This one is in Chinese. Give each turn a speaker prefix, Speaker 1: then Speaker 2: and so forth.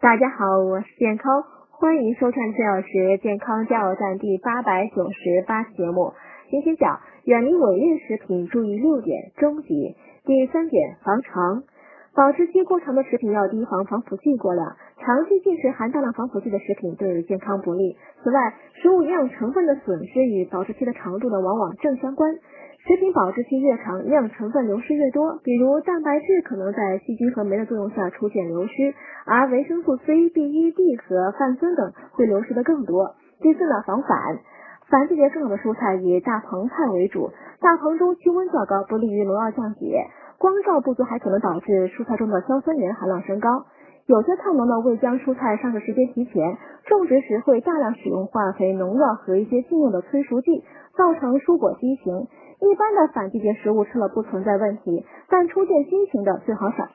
Speaker 1: 大家好，我是健康，欢迎收看崔老师健康加油站第八百九十八期节目。今天讲远离伪劣食品，注意六点，终极。第三点，防肠。保质期过长的食品要提防防腐剂过量，长期进食含大量防腐剂的食品对健康不利。此外，食物营养成分的损失与保质期的长度呢，往往正相关。食品保质期越长，营养成分流失越多。比如蛋白质可能在细菌和酶的作用下出现流失，而维生素 C、B、E、D 和泛酸等会流失的更多。第四呢，防反。反季节生长的蔬菜以大棚菜为主，大棚中气温较高，不利于农药降解。光照不足还可能导致蔬菜中的硝酸盐含量升高。有些菜农呢未将蔬菜上市时间提前，种植时会大量使用化肥、农药和一些禁用的催熟剂，造成蔬果畸形。一般的反季节食物吃了不存在问题，但出现畸形的最好少吃。